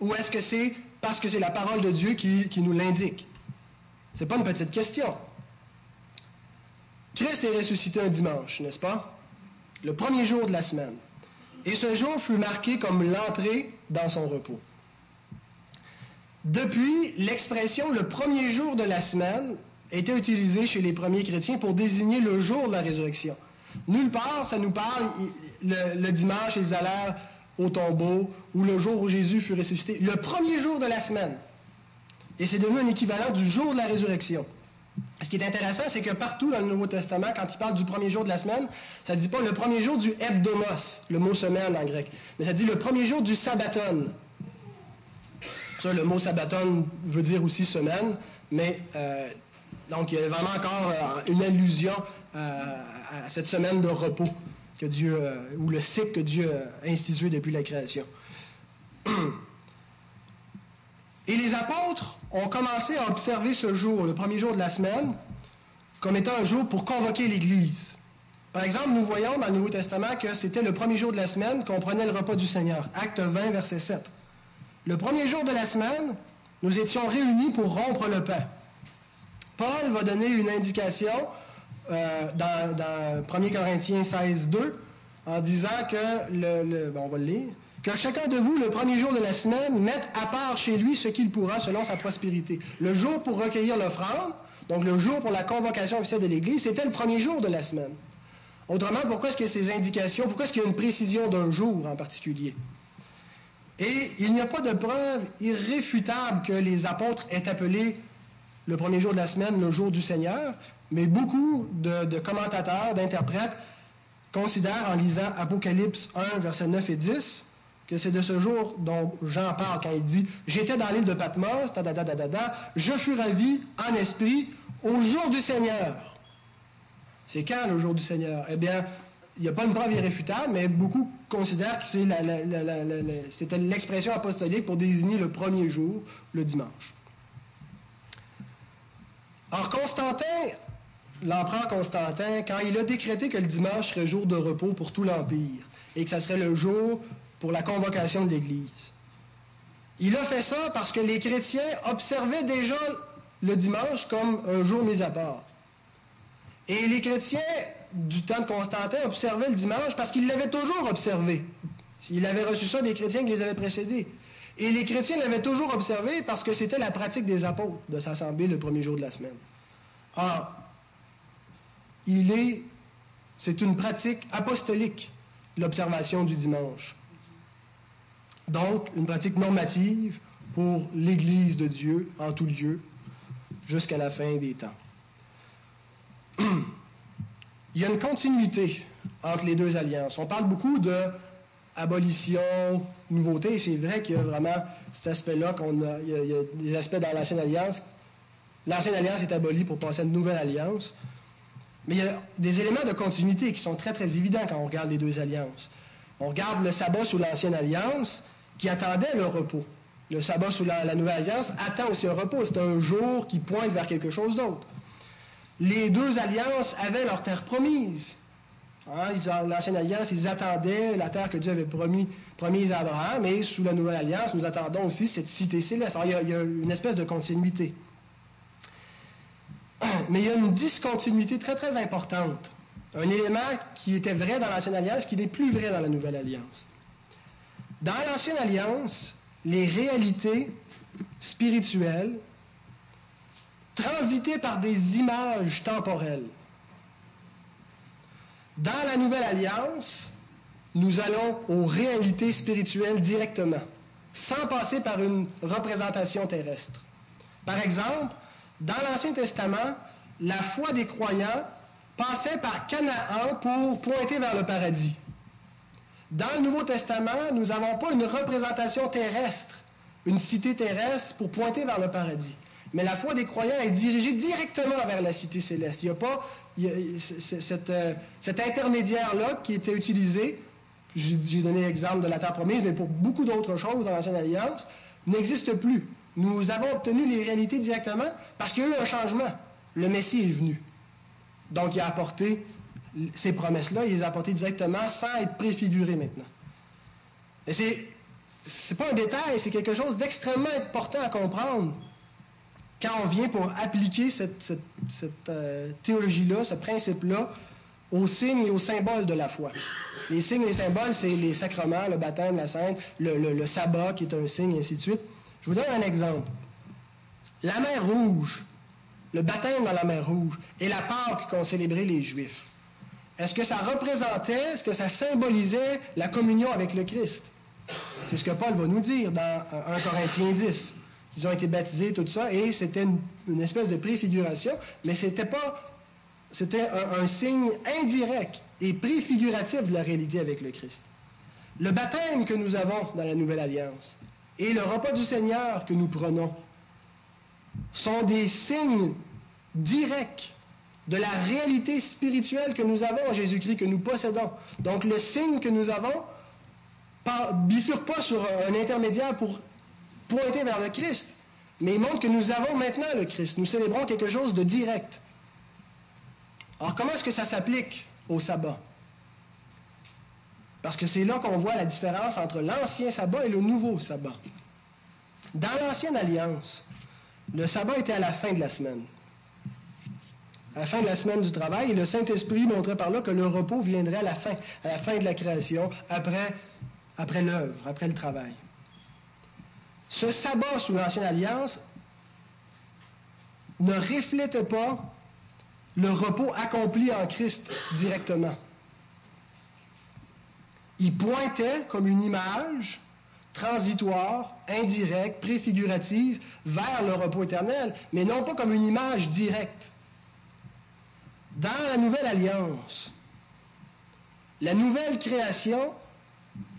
ou est-ce que c'est parce que c'est la parole de Dieu qui, qui nous l'indique? Ce n'est pas une petite question. Christ est ressuscité un dimanche, n'est-ce pas? Le premier jour de la semaine. Et ce jour fut marqué comme l'entrée dans son repos. Depuis, l'expression le premier jour de la semaine était utilisée chez les premiers chrétiens pour désigner le jour de la résurrection. Nulle part, ça nous parle, le, dimanche, ils allèrent au tombeau, ou le jour où Jésus fut ressuscité. Le premier jour de la semaine. Et c'est devenu un équivalent du jour de la résurrection. Ce qui est intéressant, c'est que partout dans le Nouveau Testament, quand il parle du premier jour de la semaine, ça ne dit pas le premier jour du hebdomos, le mot semaine en grec, mais ça dit le premier jour du sabbaton. Ça, le mot sabbaton veut dire aussi semaine, mais euh, donc il y a vraiment encore euh, une allusion euh, à cette semaine de repos que Dieu, ou le cycle que Dieu a institué depuis la création. Et les apôtres ont commencé à observer ce jour, le premier jour de la semaine, comme étant un jour pour convoquer l'Église. Par exemple, nous voyons dans le Nouveau Testament que c'était le premier jour de la semaine qu'on prenait le repas du Seigneur. Acte 20, verset 7. Le premier jour de la semaine, nous étions réunis pour rompre le pain. Paul va donner une indication euh, dans, 1 Corinthiens 16, 2, en disant que, le, on va le lire, que chacun de vous, le premier jour de la semaine, mette à part chez lui ce qu'il pourra selon sa prospérité. Le jour pour recueillir l'offrande, donc le jour pour la convocation officielle de l'Église, c'était le premier jour de la semaine. Autrement, pourquoi est-ce que ces indications, pourquoi est-ce qu'il y a une précision d'un jour en particulier? Et il n'y a pas de preuve irréfutable que les apôtres aient appelé le premier jour de la semaine le jour du Seigneur, mais beaucoup de, commentateurs, d'interprètes considèrent en lisant Apocalypse 1, versets 9 et 10, que c'est de ce jour dont Jean parle quand il dit J'étais dans l'île de Patmos, da, da, je fus ravi en esprit au jour du Seigneur. C'est quand le jour du Seigneur? Eh bien, il n'y a pas une preuve irréfutable, mais beaucoup considèrent que c'était l'expression apostolique pour désigner le premier jour, le dimanche. Or, Constantin, l'empereur Constantin, quand il a décrété que le dimanche serait jour de repos pour tout l'Empire et que ce serait le jour pour la convocation de l'Église, il a fait ça parce que les chrétiens observaient déjà le dimanche comme un jour mis à part. Et les chrétiens du temps de Constantin observaient le dimanche parce qu'ils l'avaient toujours observé. Il avait reçu ça des chrétiens qui les avaient précédés. Et les chrétiens l'avaient toujours observé parce que c'était la pratique des apôtres de s'assembler le premier jour de la semaine. Or, il est, c'est une pratique apostolique, l'observation du dimanche. Donc, une pratique normative pour l'Église de Dieu en tout lieu jusqu'à la fin des temps. il y a une continuité entre les deux alliances. On parle beaucoup de abolition, nouveauté, c'est vrai qu'il y a vraiment cet aspect-là qu'on a, il y, a, des aspects dans l'ancienne alliance. L'ancienne alliance est abolie pour passer à une nouvelle alliance. Mais il y a des éléments de continuité qui sont très, très évidents quand on regarde les deux alliances. On regarde le sabbat sous l'Ancienne Alliance qui attendait le repos. Le sabbat sous la, Nouvelle Alliance attend aussi un repos. C'est un jour qui pointe vers quelque chose d'autre. Les deux alliances avaient leur terre promise. Hein, L'Ancienne Alliance, ils attendaient la terre que Dieu avait promis, promise à Abraham, et sous la Nouvelle Alliance, nous attendons aussi cette cité céleste. Alors, il y a, il y a une espèce de continuité. Mais il y a une discontinuité très, très importante. Un élément qui était vrai dans l'Ancienne Alliance, qui n'est plus vrai dans la Nouvelle Alliance. Dans l'Ancienne Alliance, les réalités spirituelles transitaient par des images temporelles. Dans la Nouvelle Alliance, nous allons aux réalités spirituelles directement, sans passer par une représentation terrestre. Par exemple, dans l'Ancien Testament, la foi des croyants passait par Canaan pour pointer vers le paradis. Dans le Nouveau Testament, nous n'avons pas une représentation terrestre, une cité terrestre pour pointer vers le paradis. Mais la foi des croyants est dirigée directement vers la cité céleste. Il n'y a pas euh, cet intermédiaire-là qui était utilisé, j'ai donné l'exemple de la terre promise, mais pour beaucoup d'autres choses dans l'Ancienne Alliance, n'existe plus. Nous avons obtenu les réalités directement parce qu'il y a eu un changement. Le Messie est venu. Donc, il a apporté ces promesses-là, il les a apportées directement sans être préfiguré maintenant. Et c'est, c'est pas un détail, c'est quelque chose d'extrêmement important à comprendre quand on vient pour appliquer cette, euh, théologie-là, ce principe-là, aux signes et aux symboles de la foi. Les signes et les symboles, c'est les sacrements, le baptême, la sainte, le, le sabbat qui est un signe, et ainsi de suite. Je vous donne un exemple. La mer Rouge, le baptême dans la mer Rouge et la Pâque qu'ont célébré les Juifs, est-ce que ça représentait, est-ce que ça symbolisait la communion avec le Christ? C'est ce que Paul va nous dire dans 1 Corinthiens 10. Ils ont été baptisés, tout ça, et c'était une, espèce de préfiguration, mais c'était pas. C'était un, un, signe indirect et préfiguratif de la réalité avec le Christ. Le baptême que nous avons dans la Nouvelle Alliance et le repas du Seigneur que nous prenons sont des signes directs de la réalité spirituelle que nous avons en Jésus-Christ, que nous possédons. Donc le signe que nous avons bifurque pas sur un intermédiaire pour pointer vers le Christ, mais il montre que nous avons maintenant le Christ. Nous célébrons quelque chose de direct. Alors comment est-ce que ça s'applique au sabbat? Parce que c'est là qu'on voit la différence entre l'ancien sabbat et le nouveau sabbat. Dans l'ancienne alliance, le sabbat était à la fin de la semaine à la fin de la semaine du travail, et le Saint-Esprit montrait par là que le repos viendrait à la fin, à la fin de la création, après l'œuvre, après le travail. Ce sabbat sous l'Ancienne Alliance ne reflétait pas le repos accompli en Christ directement. Il pointait comme une image transitoire, indirecte, préfigurative vers le repos éternel, mais non pas comme une image directe. Dans la nouvelle alliance, la nouvelle création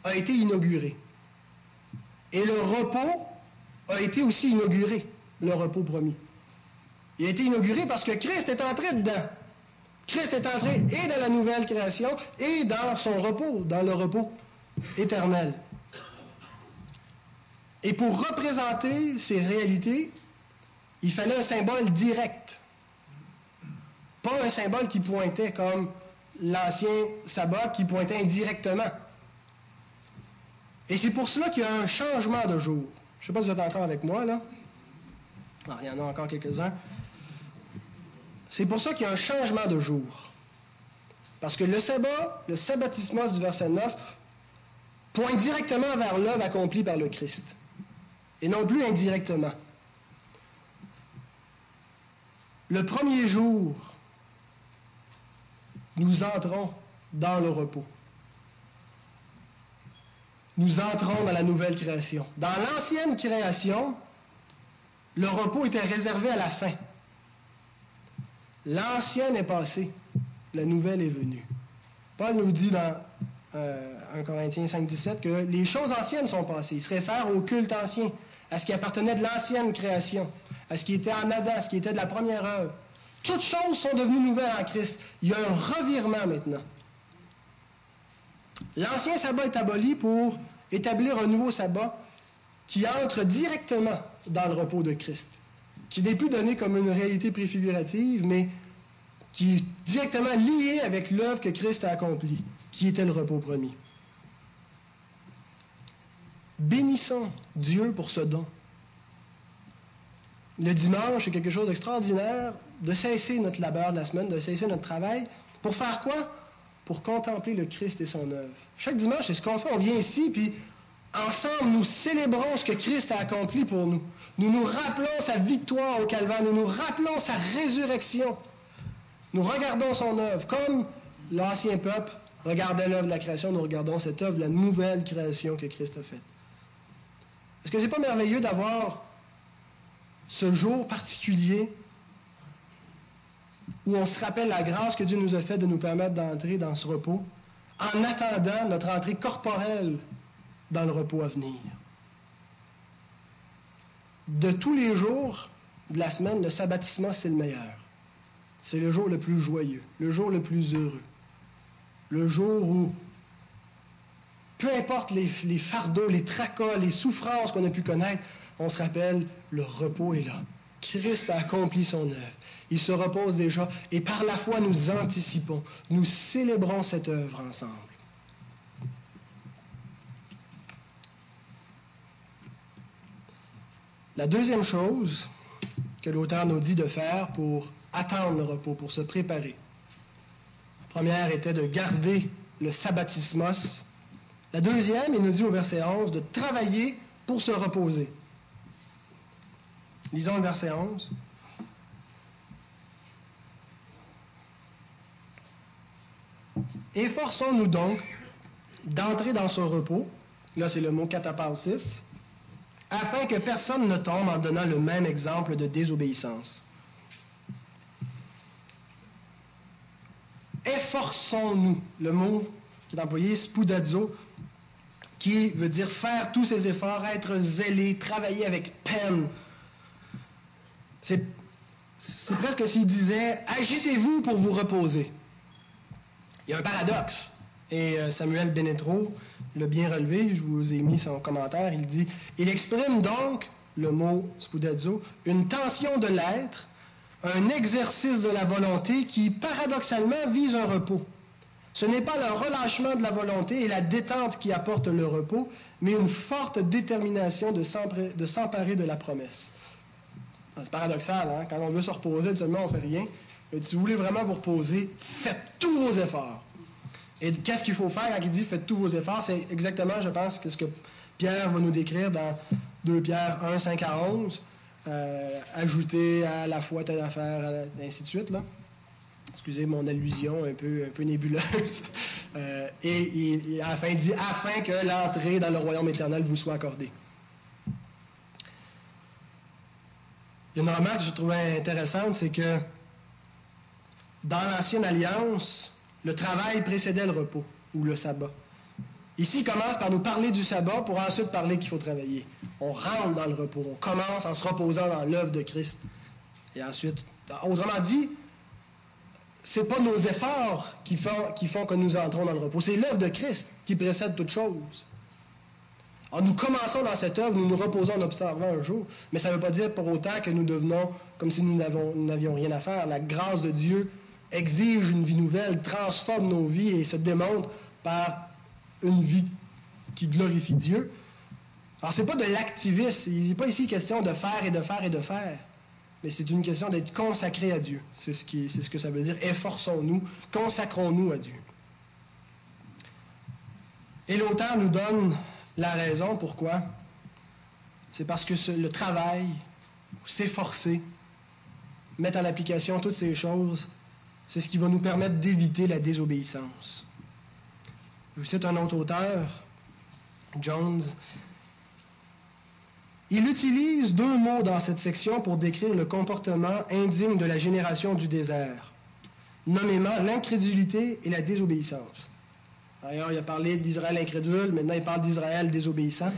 a été inaugurée. Et le repos a été aussi inauguré, le repos promis. Il a été inauguré parce que Christ est entré dedans. Christ est entré et dans la nouvelle création et dans son repos, dans le repos éternel. Et pour représenter ces réalités, il fallait un symbole direct. Pas un symbole qui pointait comme l'ancien sabbat qui pointait indirectement. Et c'est pour cela qu'il y a un changement de jour. Je ne sais pas si vous êtes encore avec moi, là. Ah, il y en a encore quelques-uns. C'est pour ça qu'il y a un changement de jour. Parce que le sabbat, le sabbatismos du verset 9, pointe directement vers l'œuvre accomplie par le Christ. Et non plus indirectement. Le premier jour nous entrons dans le repos. Nous entrons dans la nouvelle création. Dans l'ancienne création, le repos était réservé à la fin. L'ancienne est passée, la nouvelle est venue. Paul nous dit dans 1 euh, Corinthiens 5, 17 que les choses anciennes sont passées. Il se réfère au culte ancien, à ce qui appartenait de l'ancienne création, à ce qui était en Adam, à ce qui était de la première œuvre. Toutes choses sont devenues nouvelles en Christ. Il y a un revirement maintenant. L'ancien sabbat est aboli pour établir un nouveau sabbat qui entre directement dans le repos de Christ, qui n'est plus donné comme une réalité préfigurative, mais qui est directement lié avec l'œuvre que Christ a accomplie, qui était le repos promis. Bénissons Dieu pour ce don. Le dimanche, c'est quelque chose d'extraordinaire de cesser notre labeur de la semaine, de cesser notre travail. Pour faire quoi? Pour contempler le Christ et son œuvre. Chaque dimanche, c'est ce qu'on fait. On vient ici, puis ensemble, nous célébrons ce que Christ a accompli pour nous. Nous nous rappelons sa victoire au Calvaire. Nous nous rappelons sa résurrection. Nous regardons son œuvre. Comme l'ancien peuple regardait l'œuvre de la création, nous regardons cette œuvre, la nouvelle création que Christ a faite. Est-ce que ce n'est pas merveilleux d'avoir ce jour particulier où on se rappelle la grâce que Dieu nous a faite de nous permettre d'entrer dans ce repos en attendant notre entrée corporelle dans le repos à venir. De tous les jours de la semaine, le sabbatisme, c'est le meilleur. C'est le jour le plus joyeux, le jour le plus heureux, le jour où, peu importe les, les fardeaux, les tracas, les souffrances qu'on a pu connaître, on se rappelle, le repos est là. Christ a accompli son œuvre. Il se repose déjà et par la foi nous anticipons, nous célébrons cette œuvre ensemble. La deuxième chose que l'auteur nous dit de faire pour attendre le repos, pour se préparer. La première était de garder le sabbatismos. La deuxième, il nous dit au verset 11, de travailler pour se reposer. Lisons le verset 11. Efforçons-nous donc d'entrer dans ce repos, là c'est le mot catapausis, afin que personne ne tombe en donnant le même exemple de désobéissance. Efforçons-nous, le mot qui est employé, spudazo, qui veut dire faire tous ses efforts, être zélé, travailler avec peine, c'est, presque s'il disait Agitez-vous pour vous reposer. Il y a un paradoxe. Et euh, Samuel Benetro l'a bien relevé, je vous ai mis son commentaire. Il dit Il exprime donc, le mot spudazzo, une tension de l'être, un exercice de la volonté qui, paradoxalement, vise un repos. Ce n'est pas le relâchement de la volonté et la détente qui apportent le repos, mais une forte détermination de s'emparer de la promesse. C'est paradoxal, hein? Quand on veut se reposer, seulement on fait rien. Mais si vous voulez vraiment vous reposer, faites tous vos efforts. Et qu'est-ce qu'il faut faire quand il dit faites tous vos efforts? C'est exactement, je pense, ce que Pierre va nous décrire dans 2 Pierre 1, 5 à 11. Euh, ajouter à la foi telle affaire, ainsi de suite. Là. Excusez mon allusion un peu, un peu nébuleuse. Euh, et, et, à la fin, il dit afin que l'entrée dans le royaume éternel vous soit accordée. Une remarque que je trouvais intéressante, c'est que dans l'ancienne alliance, le travail précédait le repos ou le sabbat. Ici, il commence par nous parler du sabbat pour ensuite parler qu'il faut travailler. On rentre dans le repos. On commence en se reposant dans l'œuvre de Christ. Et ensuite, autrement dit, ce n'est pas nos efforts font, qui font que nous entrons dans le repos. C'est l'œuvre de Christ qui précède toute chose. Alors nous commençons dans cette œuvre, nous nous reposons en observant un jour, mais ça ne veut pas dire pour autant que nous devenons comme si nous n'avions rien à faire. La grâce de Dieu exige une vie nouvelle, transforme nos vies et se démontre par une vie qui glorifie Dieu. Alors ce n'est pas de l'activisme, il n'est pas ici question de faire et de faire et de faire, mais c'est une question d'être consacré à Dieu. C'est ce, c'est ce que ça veut dire. Efforçons-nous, consacrons-nous à Dieu. Et l'auteur nous donne la raison pourquoi, c'est parce que le travail, s'efforcer, mettre en application toutes ces choses, c'est ce qui va nous permettre d'éviter la désobéissance. Je vous cite un autre auteur, Jones. Il utilise deux mots dans cette section pour décrire le comportement indigne de la génération du désert, nommément l'incrédulité et la désobéissance. D'ailleurs, il a parlé d'Israël incrédule, maintenant il parle d'Israël désobéissant.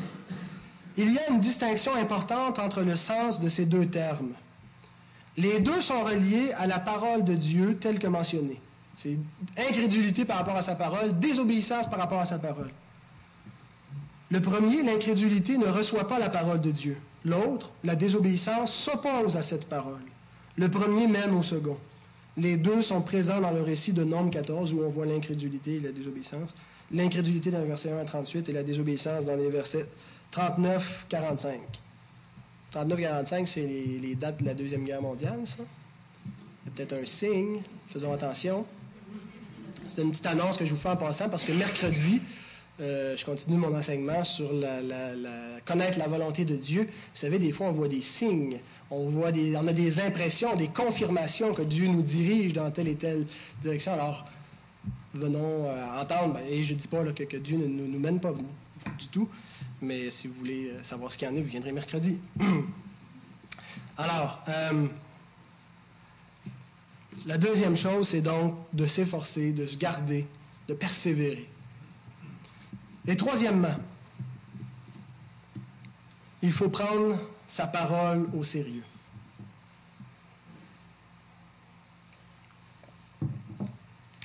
Il y a une distinction importante entre le sens de ces deux termes. Les deux sont reliés à la parole de Dieu telle que mentionnée. C'est incrédulité par rapport à sa parole, désobéissance par rapport à sa parole. Le premier, l'incrédulité, ne reçoit pas la parole de Dieu. L'autre, la désobéissance, s'oppose à cette parole. Le premier mène au second. Les deux sont présents dans le récit de Nombre 14 où on voit l'incrédulité et la désobéissance. L'incrédulité dans les versets 1 à 38 et la désobéissance dans les versets 39-45. 39-45, c'est les, dates de la Deuxième Guerre mondiale, ça. C'est peut-être un signe. Faisons attention. C'est une petite annonce que je vous fais en passant parce que mercredi, euh, je continue mon enseignement sur la, connaître la volonté de Dieu. Vous savez, des fois, on voit des signes, on, voit on a des impressions, des confirmations que Dieu nous dirige dans telle et telle direction. Alors, venons euh, entendre, ben, et je ne dis pas que, Dieu ne nous, mène pas du tout, mais si vous voulez euh, savoir ce qu'il y en a, vous viendrez mercredi. Alors, la deuxième chose, c'est donc de s'efforcer, de se garder, de persévérer. Et troisièmement, il faut prendre sa parole au sérieux.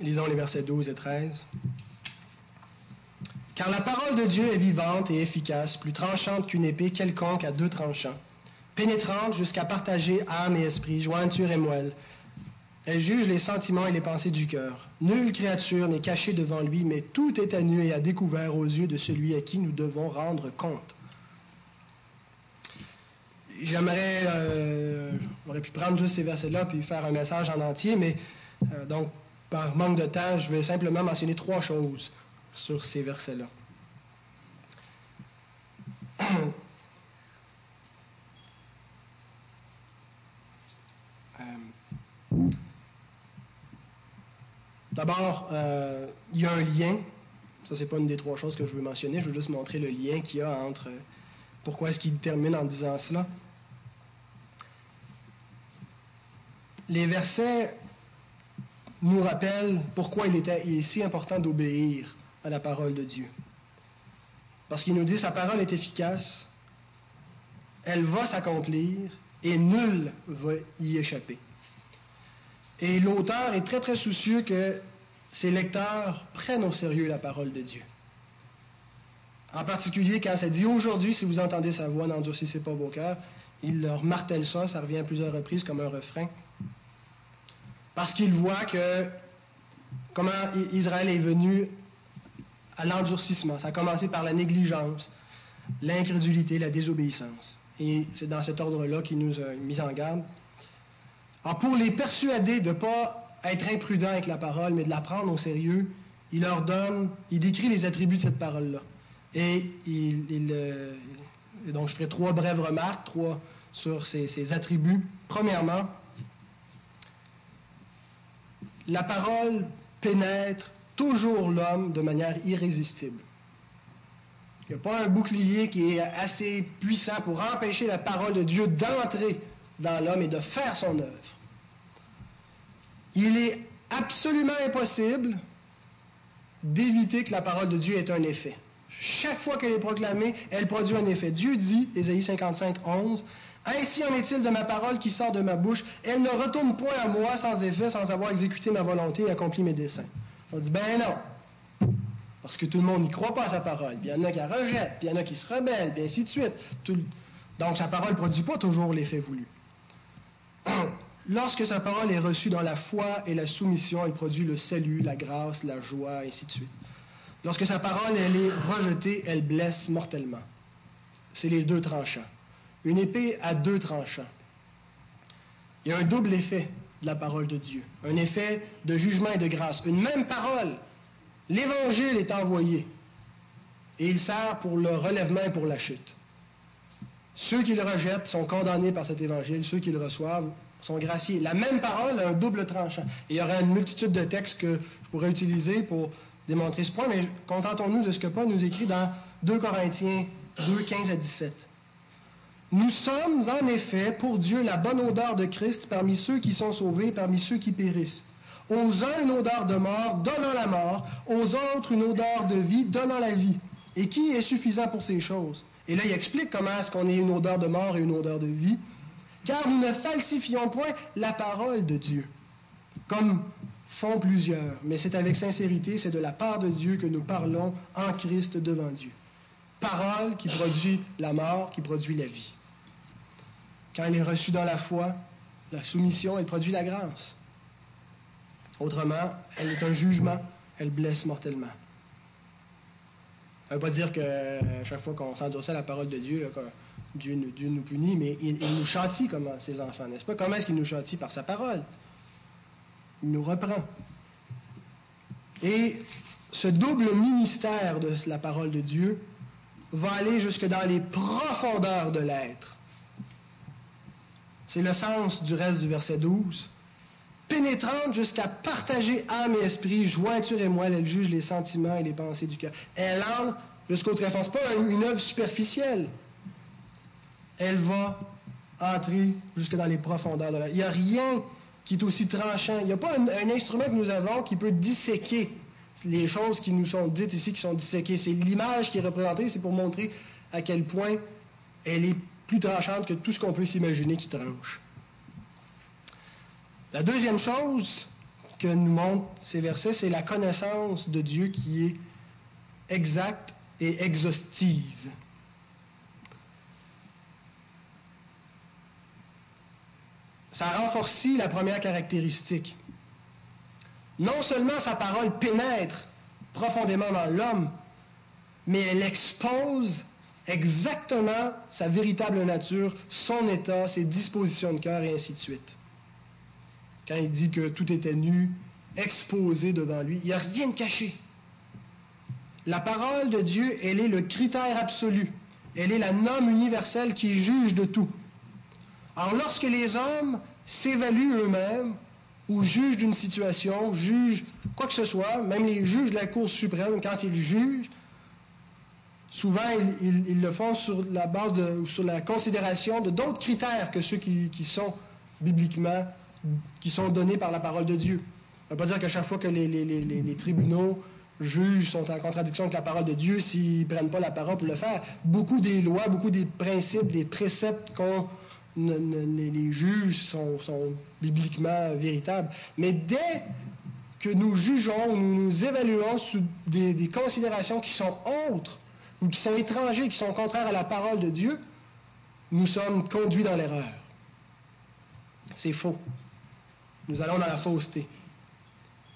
Lisons les versets 12 et 13. Car la parole de Dieu est vivante et efficace, plus tranchante qu'une épée quelconque à deux tranchants, pénétrante jusqu'à partager âme et esprit, jointure et moelle, elle juge les sentiments et les pensées du cœur. Nulle créature n'est cachée devant lui, mais tout est à nu et à découvert aux yeux de celui à qui nous devons rendre compte. J'aimerais, euh, j'aurais pu prendre juste ces versets-là puis faire un message en entier, mais euh, donc par manque de temps, je vais simplement mentionner trois choses sur ces versets-là. D'abord, euh, il y a un lien. Ça, c'est pas une des trois choses que je veux mentionner. Je veux juste montrer le lien qu'il y a entre. Pourquoi est-ce qu'il termine en disant cela? Les versets nous rappellent pourquoi il, est si important d'obéir à la parole de Dieu. Parce qu'il nous dit sa parole est efficace, elle va s'accomplir et nul va y échapper. Et l'auteur est très, très soucieux que ses lecteurs prennent au sérieux la parole de Dieu. En particulier quand ça dit aujourd'hui, si vous entendez sa voix, n'endurcissez pas vos cœurs, il leur martèle ça, ça revient à plusieurs reprises comme un refrain. Parce qu'il voit que comment Israël est venu à l'endurcissement. Ça a commencé par la négligence, l'incrédulité, la désobéissance. Et c'est dans cet ordre-là qu'il nous a mis en garde. Alors, pour les persuader de ne pas être imprudents avec la parole, mais de la prendre au sérieux, il leur donne, il décrit les attributs de cette parole-là. Et euh, donc je ferai trois brèves remarques, trois sur ces, attributs. Premièrement, la parole pénètre toujours l'homme de manière irrésistible. Il n'y a pas un bouclier qui est assez puissant pour empêcher la parole de Dieu d'entrer dans l'homme et de faire son œuvre. Il est absolument impossible d'éviter que la parole de Dieu ait un effet. Chaque fois qu'elle est proclamée, elle produit un effet. Dieu dit, Ésaïe 55, 11, Ainsi en est-il de ma parole qui sort de ma bouche, elle ne retourne point à moi sans effet, sans avoir exécuté ma volonté et accompli mes desseins. On dit, ben non. Parce que tout le monde n'y croit pas à sa parole. il y en a qui la rejettent, puis il y en a qui se rebellent, puis ainsi de suite. Donc sa parole ne produit pas toujours l'effet voulu. Lorsque sa parole est reçue dans la foi et la soumission, elle produit le salut, la grâce, la joie, et ainsi de suite. Lorsque sa parole est rejetée, elle blesse mortellement. C'est les deux tranchants. Une épée à deux tranchants. Il y a un double effet de la parole de Dieu. Un effet de jugement et de grâce. Une même parole. L'Évangile est envoyé. Et il sert pour le relèvement et pour la chute. Ceux qui le rejettent sont condamnés par cet Évangile. Ceux qui le reçoivent sont graciés. La même parole a un double tranchant. il y aurait une multitude de textes que je pourrais utiliser pour démontrer ce point, mais contentons-nous de ce que Paul nous écrit dans 2 Corinthiens 2, 15 à 17. Nous sommes en effet pour Dieu la bonne odeur de Christ parmi ceux qui sont sauvés, parmi ceux qui périssent. Aux uns une odeur de mort, donnant la mort, aux autres une odeur de vie, donnant la vie. Et qui est suffisant pour ces choses? Et là, il explique comment est-ce qu'on est une odeur de mort et une odeur de vie. car nous ne falsifions point la parole de Dieu, comme font plusieurs, mais c'est avec sincérité, c'est de la part de Dieu que nous parlons en Christ devant Dieu. Parole qui produit la mort, qui produit la vie. Quand elle est reçue dans la foi, la soumission, elle produit la grâce. Autrement, elle est un jugement, elle blesse mortellement. Ça ne veut pas dire que chaque fois qu'on s'endurcit à la parole de Dieu, Dieu, nous punit, mais il, nous châtie comme ses enfants, n'est-ce pas? Comment est-ce qu'il nous châtie? Par sa parole. Il nous reprend. Et ce double ministère de la parole de Dieu va aller jusque dans les profondeurs de l'être. C'est le sens du reste du verset 12 pénétrante jusqu'à partager âme et esprit, jointure et moelle. Elle juge les sentiments et les pensées du cœur. Elle entre jusqu'au tréfonds. Ce pas une œuvre superficielle. Elle va entrer jusque dans les profondeurs de la... Il n'y a rien qui est aussi tranchant. Il n'y a pas un, instrument que nous avons qui peut disséquer les choses qui nous sont dites ici, qui sont disséquées. C'est l'image qui est représentée, c'est pour montrer à quel point elle est plus tranchante que tout ce qu'on peut s'imaginer qui tranche. La deuxième chose que nous montrent ces versets, c'est la connaissance de Dieu qui est exacte et exhaustive. Ça renforce la première caractéristique. Non seulement sa parole pénètre profondément dans l'homme, mais elle expose exactement sa véritable nature, son état, ses dispositions de cœur et ainsi de suite quand il dit que tout était nu, exposé devant lui. Il n'y a rien de caché. La parole de Dieu, elle est le critère absolu. Elle est la norme universelle qui juge de tout. Alors lorsque les hommes s'évaluent eux-mêmes ou jugent d'une situation, jugent quoi que ce soit, même les juges de la Cour suprême, quand ils jugent, souvent ils, le font sur la base de, sur la considération de d'autres critères que ceux qui, qui sont bibliquement qui sont donnés par la parole de Dieu. Ça ne veut pas dire qu'à chaque fois que les, tribunaux juges sont en contradiction avec la parole de Dieu s'ils ne prennent pas la parole pour le faire. Beaucoup des lois, beaucoup des principes, des préceptes qu'ont les juges sont, bibliquement véritables. Mais dès que nous jugeons, nous nous évaluons sous des, des considérations qui sont autres ou qui sont étrangers, qui sont contraires à la parole de Dieu, nous sommes conduits dans l'erreur. C'est faux nous allons dans la fausseté.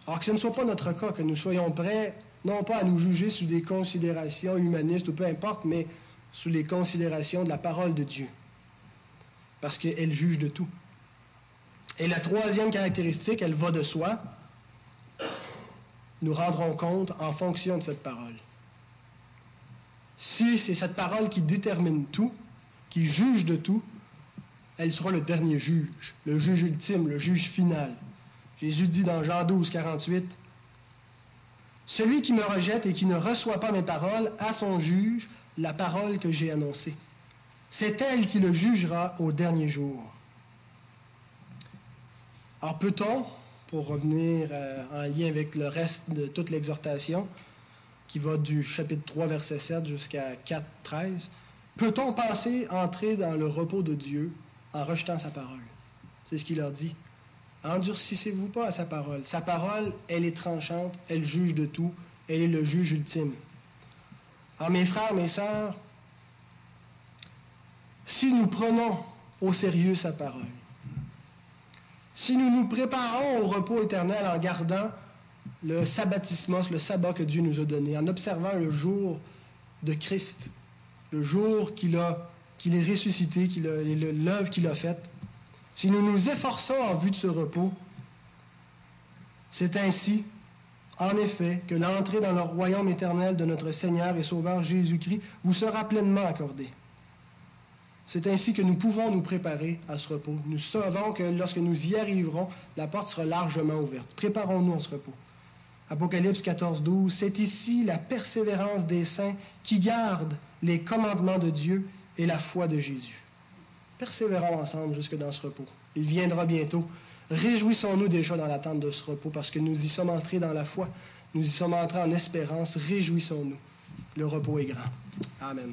Alors que ce ne soit pas notre cas, que nous soyons prêts, non pas à nous juger sous des considérations humanistes ou peu importe, mais sous les considérations de la parole de Dieu. Parce qu'elle juge de tout. Et la troisième caractéristique, elle va de soi. Nous rendrons compte en fonction de cette parole. Si c'est cette parole qui détermine tout, qui juge de tout, elle sera le dernier juge, le juge ultime, le juge final. Jésus dit dans Jean 12, 48, Celui qui me rejette et qui ne reçoit pas mes paroles a son juge la parole que j'ai annoncée. C'est elle qui le jugera au dernier jour. Alors peut-on, pour revenir euh, en lien avec le reste de toute l'exhortation, qui va du chapitre 3, verset 7 jusqu'à 4, 13, peut-on penser entrer dans le repos de Dieu en rejetant sa parole. C'est ce qu'il leur dit. Endurcissez-vous pas à sa parole. Sa parole, elle est tranchante, elle juge de tout, elle est le juge ultime. Alors mes frères, mes sœurs, si nous prenons au sérieux sa parole, si nous nous préparons au repos éternel en gardant le sabbatismos, le sabbat que Dieu nous a donné, en observant le jour de Christ, le jour qu'il a qu'il est ressuscité, l'œuvre qu'il a faite, si nous nous efforçons en vue de ce repos, c'est ainsi, en effet, que l'entrée dans le royaume éternel de notre Seigneur et Sauveur Jésus-Christ vous sera pleinement accordée. C'est ainsi que nous pouvons nous préparer à ce repos. Nous savons que lorsque nous y arriverons, la porte sera largement ouverte. Préparons-nous à ce repos. Apocalypse 14, 12, c'est ici la persévérance des saints qui gardent les commandements de Dieu et la foi de Jésus. Persévérons ensemble jusque dans ce repos. Il viendra bientôt. Réjouissons-nous déjà dans l'attente de ce repos parce que nous y sommes entrés dans la foi. Nous y sommes entrés en espérance. Réjouissons-nous. Le repos est grand. Amen.